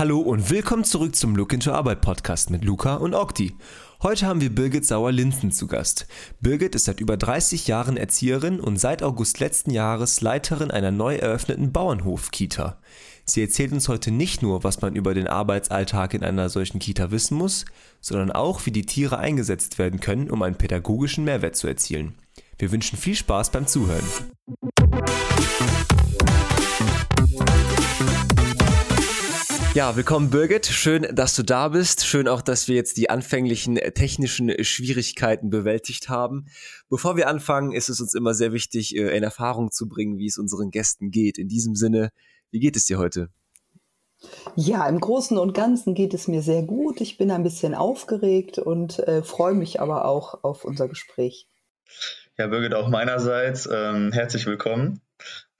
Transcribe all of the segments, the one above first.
Hallo und willkommen zurück zum Look into Arbeit Podcast mit Luca und Okti. Heute haben wir Birgit Sauer-Linzen zu Gast. Birgit ist seit über 30 Jahren Erzieherin und seit August letzten Jahres Leiterin einer neu eröffneten Bauernhof-Kita. Sie erzählt uns heute nicht nur, was man über den Arbeitsalltag in einer solchen Kita wissen muss, sondern auch, wie die Tiere eingesetzt werden können, um einen pädagogischen Mehrwert zu erzielen. Wir wünschen viel Spaß beim Zuhören. Ja, willkommen Birgit. Schön, dass du da bist. Schön auch, dass wir jetzt die anfänglichen äh, technischen Schwierigkeiten bewältigt haben. Bevor wir anfangen, ist es uns immer sehr wichtig, äh, in Erfahrung zu bringen, wie es unseren Gästen geht. In diesem Sinne, wie geht es dir heute? Ja, im Großen und Ganzen geht es mir sehr gut. Ich bin ein bisschen aufgeregt und äh, freue mich aber auch auf unser Gespräch. Ja, Birgit, auch meinerseits ähm, herzlich willkommen.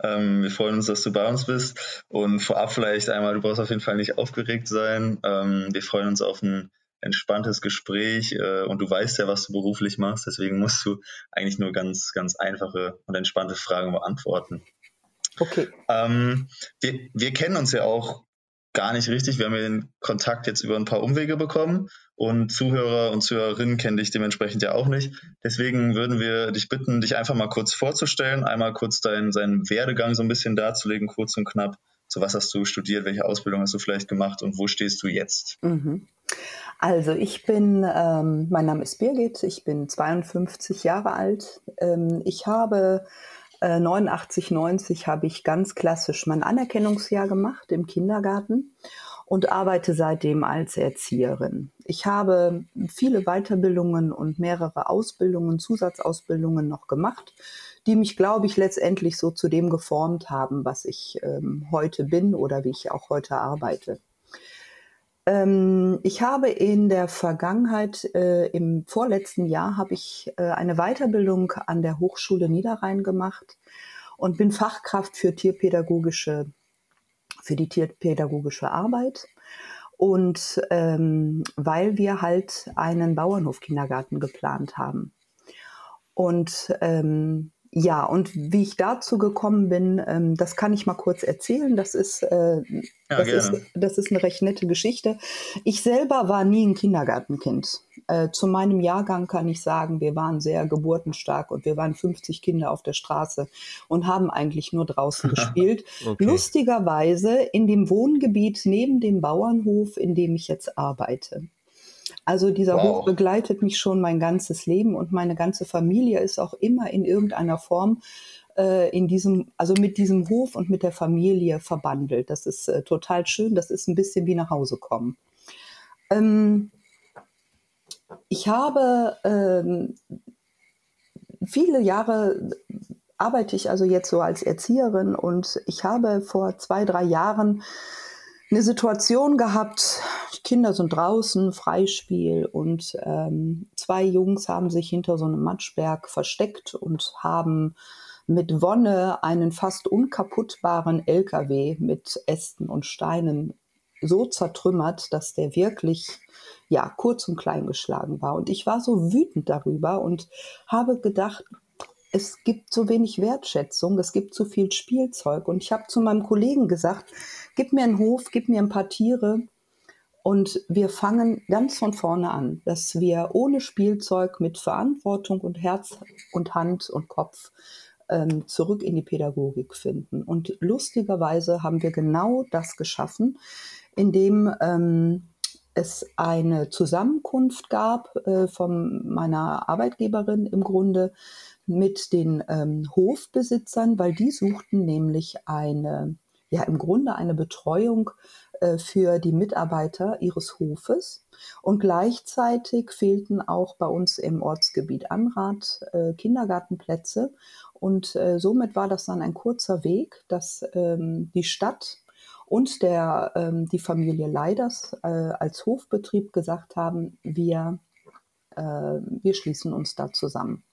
Ähm, wir freuen uns, dass du bei uns bist. Und vorab vielleicht einmal, du brauchst auf jeden Fall nicht aufgeregt sein. Ähm, wir freuen uns auf ein entspanntes Gespräch äh, und du weißt ja, was du beruflich machst. Deswegen musst du eigentlich nur ganz, ganz einfache und entspannte Fragen beantworten. Okay. Ähm, wir, wir kennen uns ja auch gar nicht richtig. Wir haben den Kontakt jetzt über ein paar Umwege bekommen und Zuhörer und Zuhörerinnen kennen dich dementsprechend ja auch nicht. Deswegen würden wir dich bitten, dich einfach mal kurz vorzustellen, einmal kurz deinen, seinen Werdegang so ein bisschen darzulegen, kurz und knapp. So was hast du studiert, welche Ausbildung hast du vielleicht gemacht und wo stehst du jetzt? Mhm. Also ich bin, ähm, mein Name ist Birgit, ich bin 52 Jahre alt. Ähm, ich habe 89, äh, 90 habe ich ganz klassisch mein Anerkennungsjahr gemacht im Kindergarten und arbeite seitdem als Erzieherin. Ich habe viele Weiterbildungen und mehrere Ausbildungen, Zusatzausbildungen noch gemacht, die mich, glaube ich, letztendlich so zu dem geformt haben, was ich ähm, heute bin oder wie ich auch heute arbeite. Ähm, ich habe in der Vergangenheit, äh, im vorletzten Jahr, habe ich äh, eine Weiterbildung an der Hochschule Niederrhein gemacht und bin Fachkraft für tierpädagogische, für die tierpädagogische Arbeit. Und ähm, weil wir halt einen Bauernhofkindergarten geplant haben. Und ähm, ja, und wie ich dazu gekommen bin, ähm, das kann ich mal kurz erzählen. Das ist, äh, ja, das, ist, das ist eine recht nette Geschichte. Ich selber war nie ein Kindergartenkind. Äh, zu meinem Jahrgang kann ich sagen, wir waren sehr geburtenstark und wir waren 50 Kinder auf der Straße und haben eigentlich nur draußen gespielt. okay. Lustigerweise in dem Wohngebiet neben dem Bauernhof, in dem ich jetzt arbeite. Also dieser wow. Hof begleitet mich schon mein ganzes Leben und meine ganze Familie ist auch immer in irgendeiner Form äh, in diesem, also mit diesem Hof und mit der Familie verbandelt. Das ist äh, total schön. Das ist ein bisschen wie nach Hause kommen. Ähm, ich habe ähm, viele Jahre arbeite ich also jetzt so als Erzieherin und ich habe vor zwei, drei Jahren eine Situation gehabt, die Kinder sind draußen, Freispiel und ähm, zwei Jungs haben sich hinter so einem Matschberg versteckt und haben mit Wonne einen fast unkaputtbaren LKW mit Ästen und Steinen so zertrümmert, dass der wirklich ja kurz und klein geschlagen war. Und ich war so wütend darüber und habe gedacht, es gibt so wenig Wertschätzung, es gibt so viel Spielzeug. Und ich habe zu meinem Kollegen gesagt, gib mir einen Hof, gib mir ein paar Tiere. Und wir fangen ganz von vorne an, dass wir ohne Spielzeug mit Verantwortung und Herz und Hand und Kopf ähm, zurück in die Pädagogik finden. Und lustigerweise haben wir genau das geschaffen, indem ähm, es eine Zusammenkunft gab äh, von meiner Arbeitgeberin im Grunde, mit den ähm, Hofbesitzern, weil die suchten nämlich eine, ja im Grunde eine Betreuung äh, für die Mitarbeiter ihres Hofes. Und gleichzeitig fehlten auch bei uns im Ortsgebiet Anrat äh, Kindergartenplätze. Und äh, somit war das dann ein kurzer Weg, dass ähm, die Stadt und der, ähm, die Familie Leiders äh, als Hofbetrieb gesagt haben, wir, äh, wir schließen uns da zusammen.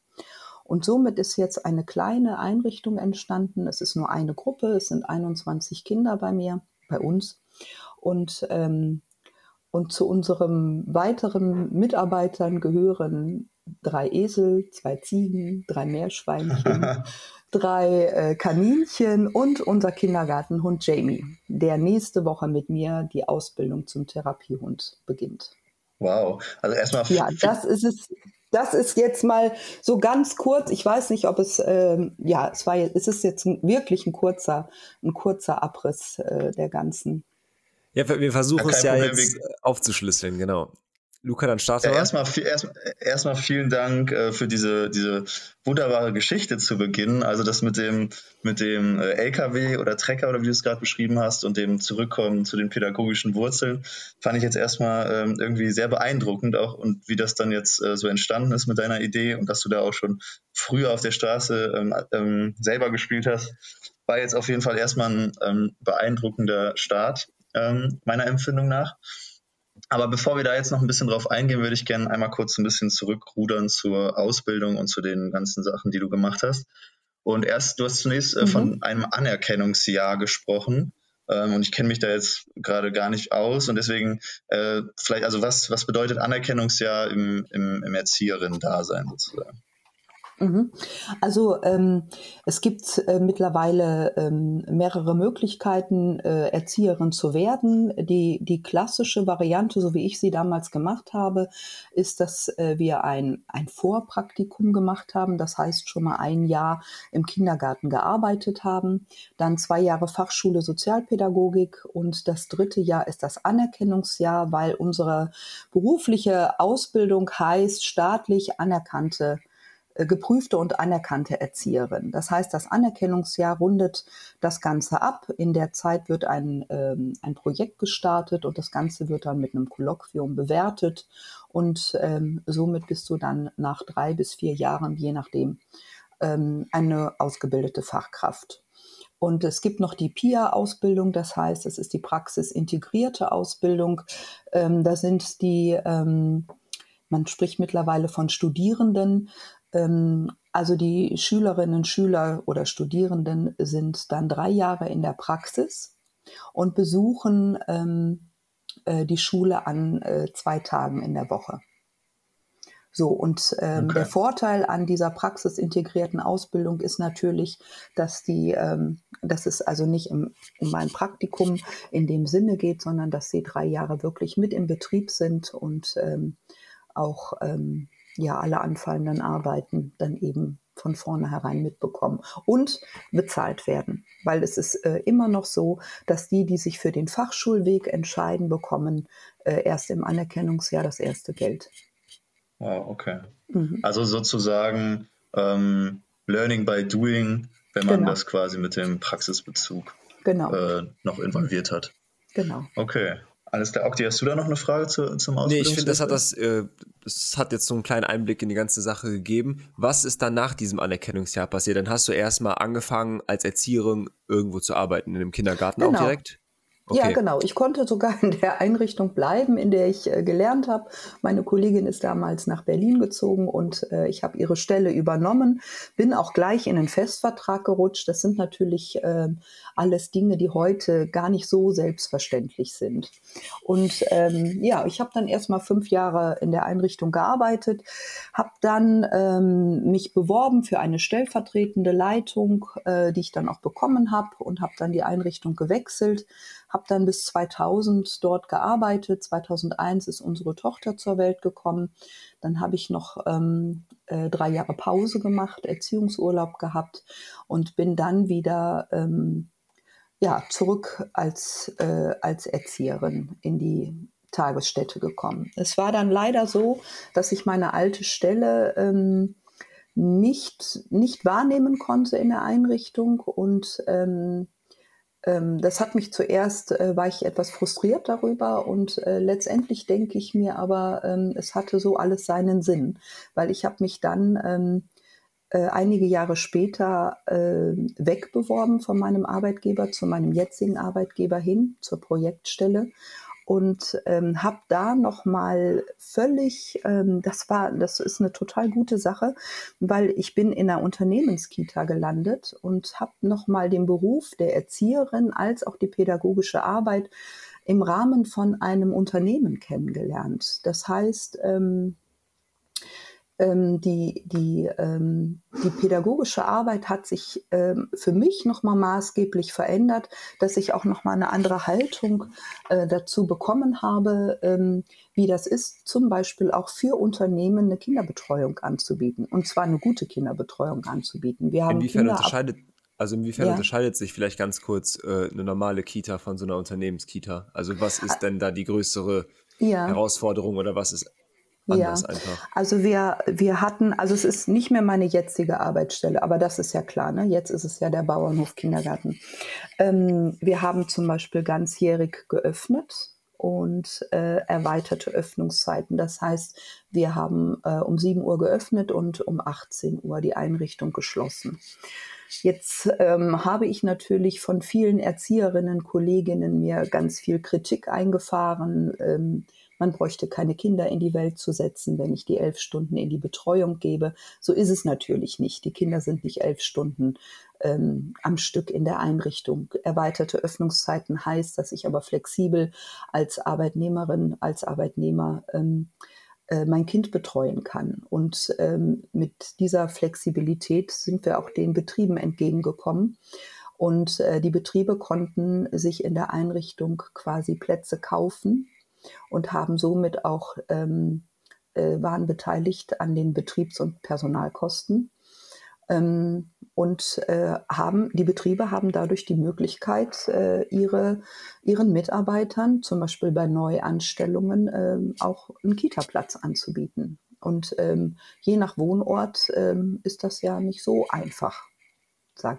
Und somit ist jetzt eine kleine Einrichtung entstanden. Es ist nur eine Gruppe, es sind 21 Kinder bei mir, bei uns. Und, ähm, und zu unseren weiteren Mitarbeitern gehören drei Esel, zwei Ziegen, drei Meerschweinchen, drei äh, Kaninchen und unser Kindergartenhund Jamie, der nächste Woche mit mir die Ausbildung zum Therapiehund beginnt. Wow, also erstmal. Ja, das ist es. Das ist jetzt mal so ganz kurz. Ich weiß nicht, ob es, ähm, ja, es war, es ist jetzt ein, wirklich ein kurzer, ein kurzer Abriss äh, der ganzen. Ja, wir versuchen ja, es ja Problem. jetzt aufzuschlüsseln, genau. Luca, dann starte ja, erstmal, erst, erstmal vielen Dank äh, für diese, diese wunderbare Geschichte zu Beginn. Also das mit dem, mit dem äh, LKW oder Trecker oder wie du es gerade beschrieben hast und dem Zurückkommen zu den pädagogischen Wurzeln, fand ich jetzt erstmal ähm, irgendwie sehr beeindruckend auch und wie das dann jetzt äh, so entstanden ist mit deiner Idee und dass du da auch schon früher auf der Straße ähm, ähm, selber gespielt hast, war jetzt auf jeden Fall erstmal ein ähm, beeindruckender Start ähm, meiner Empfindung nach. Aber bevor wir da jetzt noch ein bisschen drauf eingehen, würde ich gerne einmal kurz ein bisschen zurückrudern zur Ausbildung und zu den ganzen Sachen, die du gemacht hast. Und erst, du hast zunächst äh, mhm. von einem Anerkennungsjahr gesprochen. Ähm, und ich kenne mich da jetzt gerade gar nicht aus. Und deswegen, äh, vielleicht, also was, was bedeutet Anerkennungsjahr im, im, im Erzieherinnen-Dasein sozusagen? Mhm. Also ähm, es gibt äh, mittlerweile ähm, mehrere Möglichkeiten, äh, Erzieherin zu werden. Die, die klassische Variante, so wie ich sie damals gemacht habe, ist, dass äh, wir ein, ein Vorpraktikum gemacht haben. Das heißt schon mal ein Jahr im Kindergarten gearbeitet haben, dann zwei Jahre Fachschule Sozialpädagogik und das dritte Jahr ist das Anerkennungsjahr, weil unsere berufliche Ausbildung heißt staatlich anerkannte geprüfte und anerkannte Erzieherin. Das heißt, das Anerkennungsjahr rundet das Ganze ab. In der Zeit wird ein, ähm, ein Projekt gestartet und das Ganze wird dann mit einem Kolloquium bewertet und ähm, somit bist du dann nach drei bis vier Jahren, je nachdem, ähm, eine ausgebildete Fachkraft. Und es gibt noch die PIA-Ausbildung, das heißt, es ist die praxisintegrierte Ausbildung. Ähm, da sind die, ähm, man spricht mittlerweile von Studierenden, also die Schülerinnen, Schüler oder Studierenden sind dann drei Jahre in der Praxis und besuchen ähm, äh, die Schule an äh, zwei Tagen in der Woche. So, und ähm, okay. der Vorteil an dieser praxisintegrierten Ausbildung ist natürlich, dass die, ähm, dass es also nicht im, um ein Praktikum in dem Sinne geht, sondern dass sie drei Jahre wirklich mit im Betrieb sind und ähm, auch ähm, ja alle anfallenden Arbeiten dann eben von vornherein mitbekommen und bezahlt werden. Weil es ist äh, immer noch so, dass die, die sich für den Fachschulweg entscheiden, bekommen äh, erst im Anerkennungsjahr das erste Geld. Wow, okay. Mhm. Also sozusagen ähm, Learning by Doing, wenn man genau. das quasi mit dem Praxisbezug genau. äh, noch involviert hat. Genau. Okay. Alles klar. Okti, hast du da noch eine Frage zu, zum Ausbildungsweg? Nee, ich finde, das hat das, äh, das hat jetzt so einen kleinen Einblick in die ganze Sache gegeben. Was ist dann nach diesem Anerkennungsjahr passiert? Dann hast du erstmal angefangen, als Erzieherin irgendwo zu arbeiten, in einem Kindergarten genau. auch direkt? Okay. Ja, genau. Ich konnte sogar in der Einrichtung bleiben, in der ich äh, gelernt habe. Meine Kollegin ist damals nach Berlin gezogen und äh, ich habe ihre Stelle übernommen, bin auch gleich in einen Festvertrag gerutscht. Das sind natürlich äh, alles Dinge, die heute gar nicht so selbstverständlich sind. Und ähm, ja, ich habe dann erst mal fünf Jahre in der Einrichtung gearbeitet, habe dann ähm, mich beworben für eine stellvertretende Leitung, äh, die ich dann auch bekommen habe und habe dann die Einrichtung gewechselt, habe dann bis 2000 dort gearbeitet. 2001 ist unsere Tochter zur Welt gekommen. Dann habe ich noch ähm, äh, drei Jahre Pause gemacht, Erziehungsurlaub gehabt und bin dann wieder ähm, ja, zurück als, äh, als Erzieherin in die Tagesstätte gekommen. Es war dann leider so, dass ich meine alte Stelle ähm, nicht, nicht wahrnehmen konnte in der Einrichtung und ähm, das hat mich zuerst, äh, war ich etwas frustriert darüber und äh, letztendlich denke ich mir aber, ähm, es hatte so alles seinen Sinn, weil ich habe mich dann ähm, äh, einige Jahre später wegbeworben von meinem Arbeitgeber zu meinem jetzigen Arbeitgeber hin, zur Projektstelle und ähm, habe da noch mal völlig, ähm, das war, das ist eine total gute Sache, weil ich bin in einer Unternehmenskita gelandet und habe noch mal den Beruf der Erzieherin als auch die pädagogische Arbeit im Rahmen von einem Unternehmen kennengelernt. Das heißt, ähm, ähm, die, die, ähm, die pädagogische Arbeit hat sich ähm, für mich nochmal maßgeblich verändert, dass ich auch nochmal eine andere Haltung äh, dazu bekommen habe, ähm, wie das ist, zum Beispiel auch für Unternehmen eine Kinderbetreuung anzubieten. Und zwar eine gute Kinderbetreuung anzubieten. Wir haben Inwiefern Kinder unterscheidet also inwiefern ja. unterscheidet sich vielleicht ganz kurz äh, eine normale Kita von so einer Unternehmenskita? Also was ist denn da die größere ja. Herausforderung oder was ist anders ja. einfach. Also wir, wir hatten, also es ist nicht mehr meine jetzige Arbeitsstelle, aber das ist ja klar, ne? Jetzt ist es ja der Bauernhof Kindergarten. Ähm, wir haben zum Beispiel ganzjährig geöffnet und äh, erweiterte Öffnungszeiten. Das heißt, wir haben äh, um 7 Uhr geöffnet und um 18 Uhr die Einrichtung geschlossen. Jetzt ähm, habe ich natürlich von vielen Erzieherinnen, Kolleginnen mir ganz viel Kritik eingefahren. Ähm, man bräuchte keine Kinder in die Welt zu setzen, wenn ich die elf Stunden in die Betreuung gebe. So ist es natürlich nicht. Die Kinder sind nicht elf Stunden ähm, am Stück in der Einrichtung. Erweiterte Öffnungszeiten heißt, dass ich aber flexibel als Arbeitnehmerin, als Arbeitnehmer ähm, äh, mein Kind betreuen kann. Und ähm, mit dieser Flexibilität sind wir auch den Betrieben entgegengekommen. Und äh, die Betriebe konnten sich in der Einrichtung quasi Plätze kaufen und haben somit auch ähm, äh, waren beteiligt an den Betriebs- und Personalkosten. Ähm, und äh, haben, die Betriebe haben dadurch die Möglichkeit, äh, ihre, ihren Mitarbeitern, zum Beispiel bei Neuanstellungen, äh, auch einen Kita-Platz anzubieten. Und ähm, je nach Wohnort ähm, ist das ja nicht so einfach.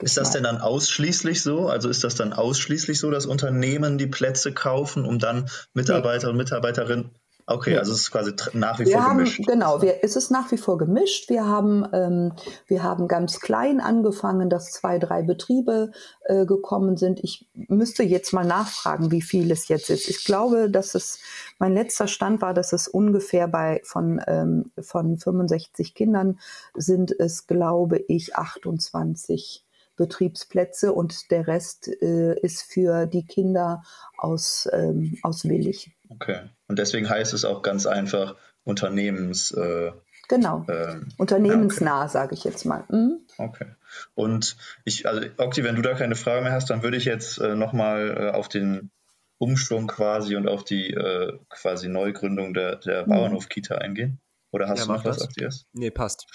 Ist das mal. denn dann ausschließlich so? Also ist das dann ausschließlich so, dass Unternehmen die Plätze kaufen, um dann Mitarbeiter nee. und Mitarbeiterinnen Okay, also es ist quasi nach wie wir vor haben, gemischt. Genau, wir, es ist nach wie vor gemischt. Wir haben, ähm, wir haben ganz klein angefangen, dass zwei, drei Betriebe äh, gekommen sind. Ich müsste jetzt mal nachfragen, wie viel es jetzt ist. Ich glaube, dass es, mein letzter Stand war, dass es ungefähr bei von, ähm, von 65 Kindern sind es, glaube ich, 28 Betriebsplätze und der Rest äh, ist für die Kinder aus, ähm, aus Willig. Okay. Und deswegen heißt es auch ganz einfach Unternehmens. Äh, genau. Äh, Unternehmensnah, okay. sage ich jetzt mal. Mhm. Okay. Und ich, also Okti, wenn du da keine Frage mehr hast, dann würde ich jetzt äh, nochmal äh, auf den Umschwung quasi und auf die äh, quasi Neugründung der, der mhm. Bauernhof-Kita eingehen. Oder hast ja, du noch was, Oktias? Nee, passt.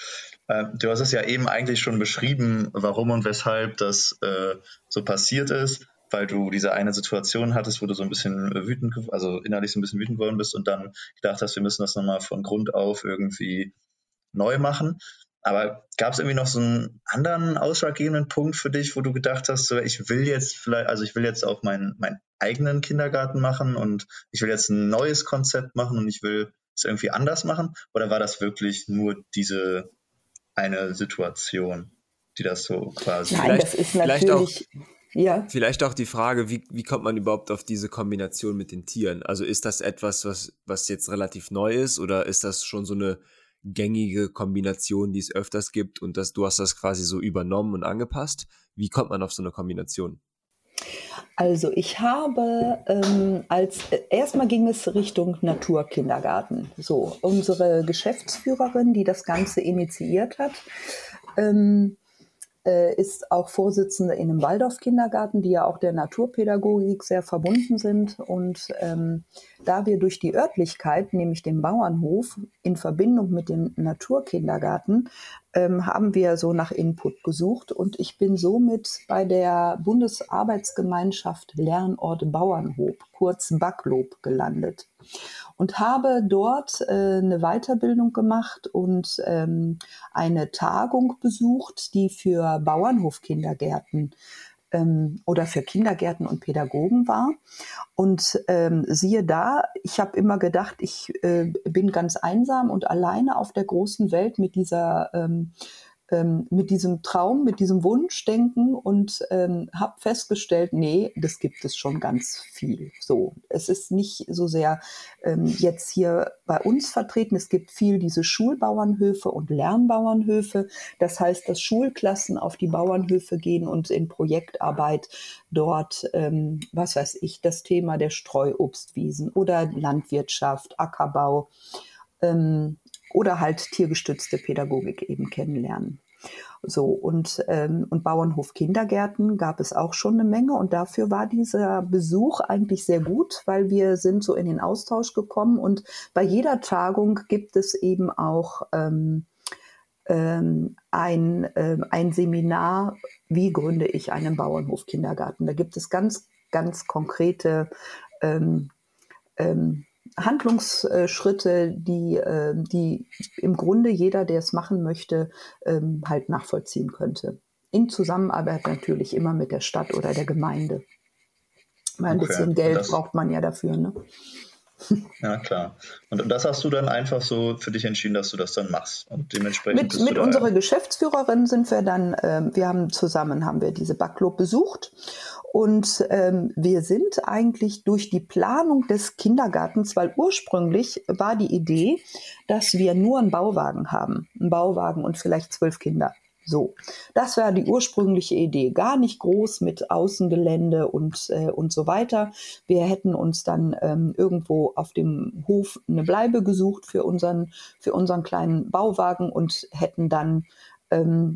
Äh, du hast es ja eben eigentlich schon beschrieben, warum und weshalb das äh, so passiert ist weil du diese eine Situation hattest, wo du so ein bisschen wütend, also innerlich so ein bisschen wütend geworden bist und dann gedacht hast, wir müssen das nochmal von Grund auf irgendwie neu machen. Aber gab es irgendwie noch so einen anderen ausschlaggebenden Punkt für dich, wo du gedacht hast, so, ich will jetzt vielleicht, also ich will jetzt auch meinen, meinen eigenen Kindergarten machen und ich will jetzt ein neues Konzept machen und ich will es irgendwie anders machen? Oder war das wirklich nur diese eine Situation, die das so quasi. Nein, das ist natürlich. Ja. Vielleicht auch die Frage, wie, wie kommt man überhaupt auf diese Kombination mit den Tieren? Also ist das etwas, was, was jetzt relativ neu ist oder ist das schon so eine gängige Kombination, die es öfters gibt und dass du hast das quasi so übernommen und angepasst? Wie kommt man auf so eine Kombination? Also ich habe ähm, als äh, erstmal ging es Richtung Naturkindergarten. So unsere Geschäftsführerin, die das Ganze initiiert hat, ähm, äh, ist auch Vorsitzende in einem Waldorf-Kindergarten, die ja auch der Naturpädagogik sehr verbunden sind. Und ähm, da wir durch die Örtlichkeit, nämlich den Bauernhof, in Verbindung mit dem Naturkindergarten, ähm, haben wir so nach Input gesucht. Und ich bin somit bei der Bundesarbeitsgemeinschaft Lernort Bauernhof, kurz BAKLOB, gelandet und habe dort äh, eine Weiterbildung gemacht und ähm, eine Tagung besucht, die für Bauernhofkindergärten ähm, oder für Kindergärten und Pädagogen war. Und ähm, siehe da, ich habe immer gedacht, ich äh, bin ganz einsam und alleine auf der großen Welt mit dieser ähm, ähm, mit diesem Traum, mit diesem Wunschdenken und ähm, habe festgestellt, nee, das gibt es schon ganz viel. So, es ist nicht so sehr ähm, jetzt hier bei uns vertreten. Es gibt viel diese Schulbauernhöfe und Lernbauernhöfe. Das heißt, dass Schulklassen auf die Bauernhöfe gehen und in Projektarbeit dort, ähm, was weiß ich, das Thema der Streuobstwiesen oder Landwirtschaft, Ackerbau. Ähm, oder halt tiergestützte Pädagogik eben kennenlernen. So, und, ähm, und Bauernhof Kindergärten gab es auch schon eine Menge und dafür war dieser Besuch eigentlich sehr gut, weil wir sind so in den Austausch gekommen und bei jeder Tagung gibt es eben auch ähm, ähm, ein, äh, ein Seminar, wie gründe ich einen Bauernhof Kindergarten. Da gibt es ganz, ganz konkrete ähm, ähm, Handlungsschritte, die, äh, die im Grunde jeder, der es machen möchte, ähm, halt nachvollziehen könnte. In Zusammenarbeit natürlich immer mit der Stadt oder der Gemeinde. Weil ein okay. bisschen Geld das, braucht man ja dafür. Ne? Ja, klar. Und das hast du dann einfach so für dich entschieden, dass du das dann machst. Und dementsprechend. Mit, mit unserer Geschäftsführerin sind wir dann, äh, wir haben zusammen haben wir diese Backlob besucht und ähm, wir sind eigentlich durch die Planung des Kindergartens, weil ursprünglich war die Idee, dass wir nur einen Bauwagen haben, einen Bauwagen und vielleicht zwölf Kinder. So, das war die ursprüngliche Idee. Gar nicht groß mit Außengelände und, äh, und so weiter. Wir hätten uns dann ähm, irgendwo auf dem Hof eine Bleibe gesucht für unseren, für unseren kleinen Bauwagen und hätten dann ähm,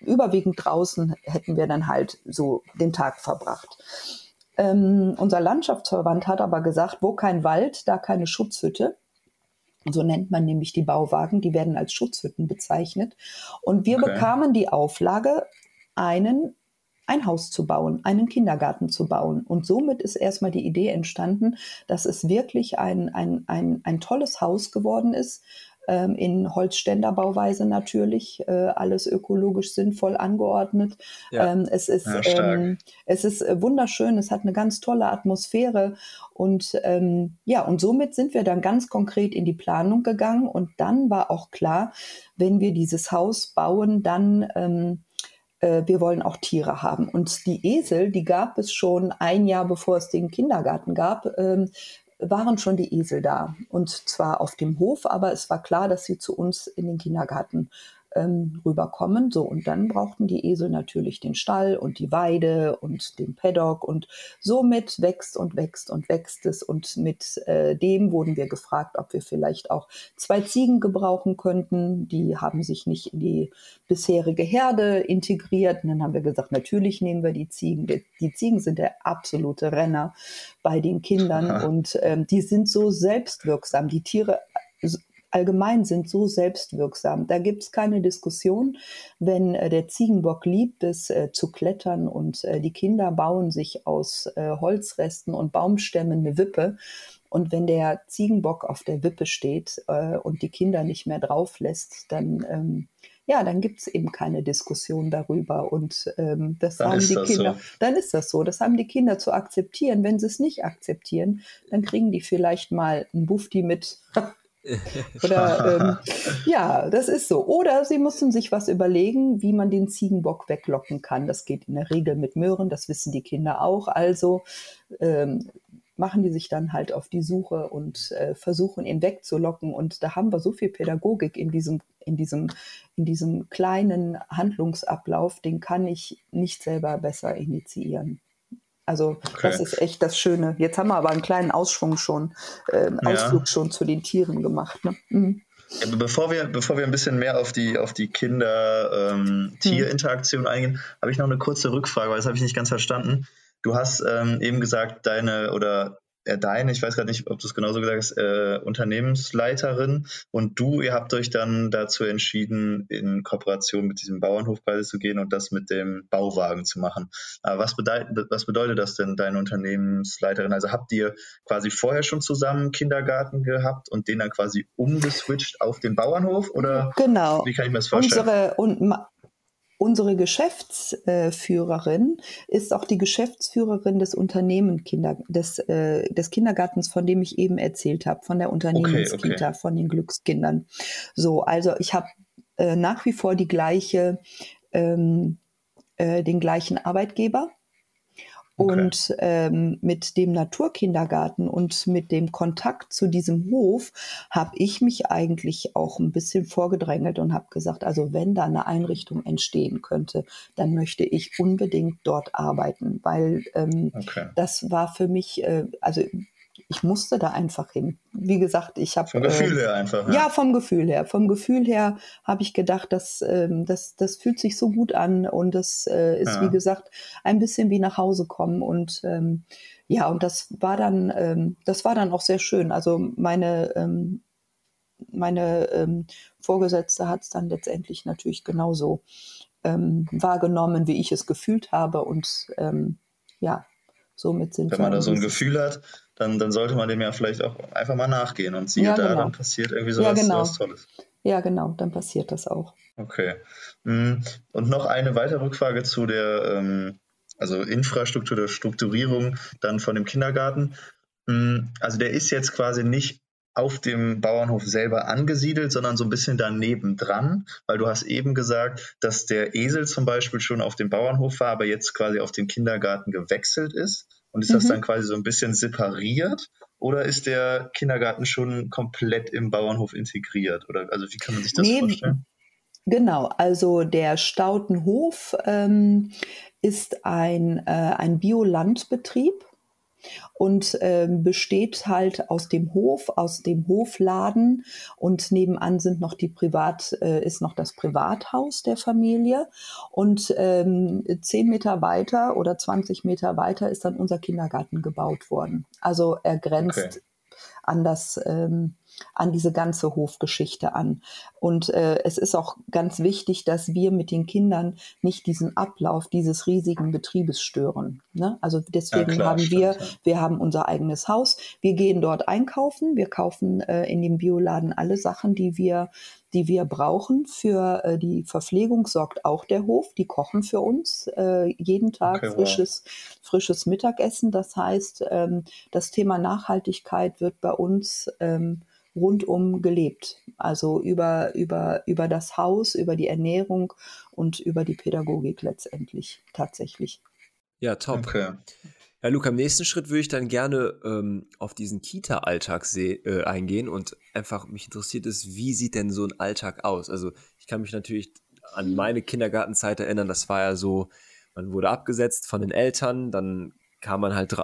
überwiegend draußen hätten wir dann halt so den Tag verbracht. Ähm, unser Landschaftsverband hat aber gesagt, wo kein Wald, da keine Schutzhütte. So nennt man nämlich die Bauwagen, die werden als Schutzhütten bezeichnet. Und wir okay. bekamen die Auflage, einen ein Haus zu bauen, einen Kindergarten zu bauen. Und somit ist erstmal die Idee entstanden, dass es wirklich ein, ein, ein, ein tolles Haus geworden ist, ähm, in Holzständerbauweise natürlich, äh, alles ökologisch sinnvoll angeordnet. Ja. Ähm, es, ist, ja, ähm, es ist äh, wunderschön, es hat eine ganz tolle Atmosphäre und ähm, ja, und somit sind wir dann ganz konkret in die Planung gegangen und dann war auch klar, wenn wir dieses Haus bauen, dann ähm, äh, wir wollen auch Tiere haben. Und die Esel, die gab es schon ein Jahr bevor es den Kindergarten gab, waren schon die Esel da. Und zwar auf dem Hof, aber es war klar, dass sie zu uns in den Kindergarten ähm, rüberkommen. So, und dann brauchten die Esel natürlich den Stall und die Weide und den Paddock und somit wächst und wächst und wächst es. Und mit äh, dem wurden wir gefragt, ob wir vielleicht auch zwei Ziegen gebrauchen könnten. Die haben sich nicht in die bisherige Herde integriert. Und dann haben wir gesagt, natürlich nehmen wir die Ziegen. Die Ziegen sind der absolute Renner bei den Kindern Aha. und ähm, die sind so selbstwirksam. Die Tiere allgemein sind so selbstwirksam. Da gibt es keine Diskussion. Wenn äh, der Ziegenbock liebt es äh, zu klettern und äh, die Kinder bauen sich aus äh, Holzresten und Baumstämmen eine Wippe. Und wenn der Ziegenbock auf der Wippe steht äh, und die Kinder nicht mehr drauf lässt, dann ähm, ja, dann gibt es eben keine Diskussion darüber. Und ähm, das dann haben die Kinder, so. dann ist das so. Das haben die Kinder zu akzeptieren. Wenn sie es nicht akzeptieren, dann kriegen die vielleicht mal ein Bufti mit Oder ähm, ja, das ist so. Oder sie mussten sich was überlegen, wie man den Ziegenbock weglocken kann. Das geht in der Regel mit Möhren, das wissen die Kinder auch. Also ähm, machen die sich dann halt auf die Suche und äh, versuchen ihn wegzulocken. Und da haben wir so viel Pädagogik in diesem, in diesem, in diesem kleinen Handlungsablauf, den kann ich nicht selber besser initiieren. Also okay. das ist echt das Schöne. Jetzt haben wir aber einen kleinen Ausschwung schon, äh, Ausflug ja. schon zu den Tieren gemacht. Ne? Mhm. Bevor wir, bevor wir ein bisschen mehr auf die, auf die Kinder-Tier-Interaktion ähm, hm. eingehen, habe ich noch eine kurze Rückfrage, weil das habe ich nicht ganz verstanden. Du hast ähm, eben gesagt, deine oder äh, deine, ich weiß gerade nicht, ob du es genauso gesagt hast, äh, Unternehmensleiterin und du, ihr habt euch dann dazu entschieden, in Kooperation mit diesem Bauernhof quasi zu gehen und das mit dem Bauwagen zu machen. Aber was bedeutet, was bedeutet das denn, deine Unternehmensleiterin? Also habt ihr quasi vorher schon zusammen Kindergarten gehabt und den dann quasi umgeswitcht auf den Bauernhof oder genau. wie kann ich mir das vorstellen? Unsere, und Unsere Geschäftsführerin ist auch die Geschäftsführerin des Unternehmen Kinder, des, äh, des Kindergartens, von dem ich eben erzählt habe, von der Unternehmenskita, okay, okay. von den Glückskindern. So, also ich habe äh, nach wie vor die gleiche, ähm, äh, den gleichen Arbeitgeber und ähm, mit dem Naturkindergarten und mit dem Kontakt zu diesem Hof habe ich mich eigentlich auch ein bisschen vorgedrängelt und habe gesagt, also wenn da eine Einrichtung entstehen könnte, dann möchte ich unbedingt dort arbeiten, weil ähm, okay. das war für mich, äh, also ich musste da einfach hin. Wie gesagt, ich habe. Vom Gefühl äh, her einfach. Ja. ja. vom Gefühl her. Vom Gefühl her habe ich gedacht, dass, ähm, das, das fühlt sich so gut an und das äh, ist, ja. wie gesagt, ein bisschen wie nach Hause kommen. Und ähm, ja, und das war dann, ähm, das war dann auch sehr schön. Also meine, ähm, meine ähm, Vorgesetzte hat es dann letztendlich natürlich genauso ähm, wahrgenommen, wie ich es gefühlt habe. Und ja, somit sind Wenn man da so ein Gefühl hat, dann, dann sollte man dem ja vielleicht auch einfach mal nachgehen und siehe ja, da, genau. dann passiert irgendwie sowas, ja, genau. sowas Tolles. Ja, genau, dann passiert das auch. Okay. Hm, und noch eine weitere Rückfrage zu der ähm, also Infrastruktur, der Strukturierung dann von dem Kindergarten. Hm, also der ist jetzt quasi nicht auf dem Bauernhof selber angesiedelt, sondern so ein bisschen daneben dran, weil du hast eben gesagt, dass der Esel zum Beispiel schon auf dem Bauernhof war, aber jetzt quasi auf den Kindergarten gewechselt ist. Und ist mhm. das dann quasi so ein bisschen separiert oder ist der Kindergarten schon komplett im Bauernhof integriert? Oder also wie kann man sich das nee, vorstellen? Genau, also der Stautenhof ähm, ist ein, äh, ein Biolandbetrieb und äh, besteht halt aus dem Hof, aus dem Hofladen und nebenan sind noch die Privat, äh, ist noch das Privathaus der Familie und ähm, zehn Meter weiter oder 20 Meter weiter ist dann unser Kindergarten gebaut worden. Also er grenzt okay. an das ähm, an diese ganze Hofgeschichte an. Und äh, es ist auch ganz wichtig, dass wir mit den Kindern nicht diesen Ablauf dieses riesigen Betriebes stören. Ne? Also deswegen ja, klar, haben wir, stimmt, ja. wir haben unser eigenes Haus. Wir gehen dort einkaufen. Wir kaufen äh, in dem Bioladen alle Sachen, die wir die wir brauchen. Für äh, die Verpflegung sorgt auch der Hof. Die kochen für uns äh, jeden Tag okay, frisches, wow. frisches Mittagessen. Das heißt, ähm, das Thema Nachhaltigkeit wird bei uns ähm, rundum gelebt. Also über, über, über das Haus, über die Ernährung und über die Pädagogik letztendlich tatsächlich. Ja, top. Okay. Ja, Luca, im nächsten Schritt würde ich dann gerne ähm, auf diesen Kita-Alltag äh, eingehen und einfach mich interessiert ist, wie sieht denn so ein Alltag aus? Also ich kann mich natürlich an meine Kindergartenzeit erinnern, das war ja so, man wurde abgesetzt von den Eltern, dann kam man halt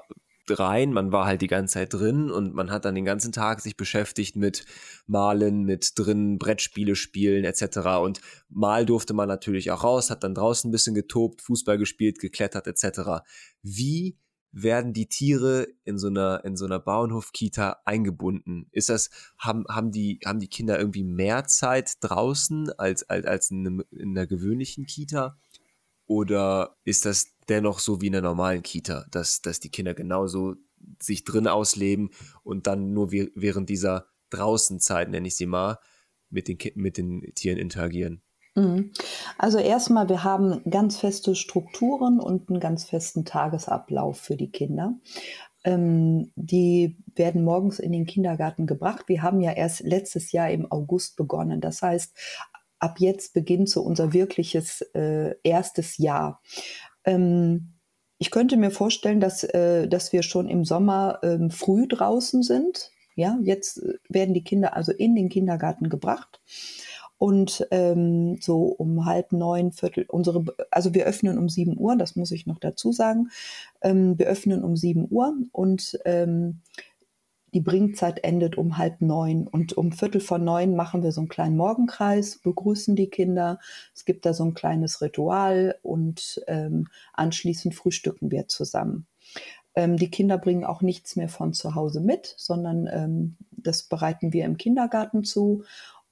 rein, man war halt die ganze Zeit drin und man hat dann den ganzen Tag sich beschäftigt mit Malen, mit drin Brettspiele spielen etc. Und mal durfte man natürlich auch raus, hat dann draußen ein bisschen getobt, Fußball gespielt, geklettert etc. Wie werden die Tiere in so einer in so einer Bauernhof-Kita eingebunden? Ist das haben haben die haben die Kinder irgendwie mehr Zeit draußen als als als in, einem, in einer gewöhnlichen Kita? Oder ist das dennoch so wie in der normalen Kita, dass, dass die Kinder genauso sich drin ausleben und dann nur während dieser Draußenzeit, nenne ich sie mal, mit den, mit den Tieren interagieren? Mhm. Also erstmal, wir haben ganz feste Strukturen und einen ganz festen Tagesablauf für die Kinder. Ähm, die werden morgens in den Kindergarten gebracht. Wir haben ja erst letztes Jahr im August begonnen. Das heißt, ab jetzt beginnt so unser wirkliches äh, erstes Jahr. Ähm, ich könnte mir vorstellen, dass, äh, dass wir schon im Sommer ähm, früh draußen sind. Ja, jetzt äh, werden die Kinder also in den Kindergarten gebracht. Und ähm, so um halb neun, Viertel, unsere, also wir öffnen um sieben Uhr, das muss ich noch dazu sagen. Ähm, wir öffnen um sieben Uhr und ähm, die Bringzeit endet um halb neun und um Viertel vor neun machen wir so einen kleinen Morgenkreis, begrüßen die Kinder. Es gibt da so ein kleines Ritual und ähm, anschließend frühstücken wir zusammen. Ähm, die Kinder bringen auch nichts mehr von zu Hause mit, sondern ähm, das bereiten wir im Kindergarten zu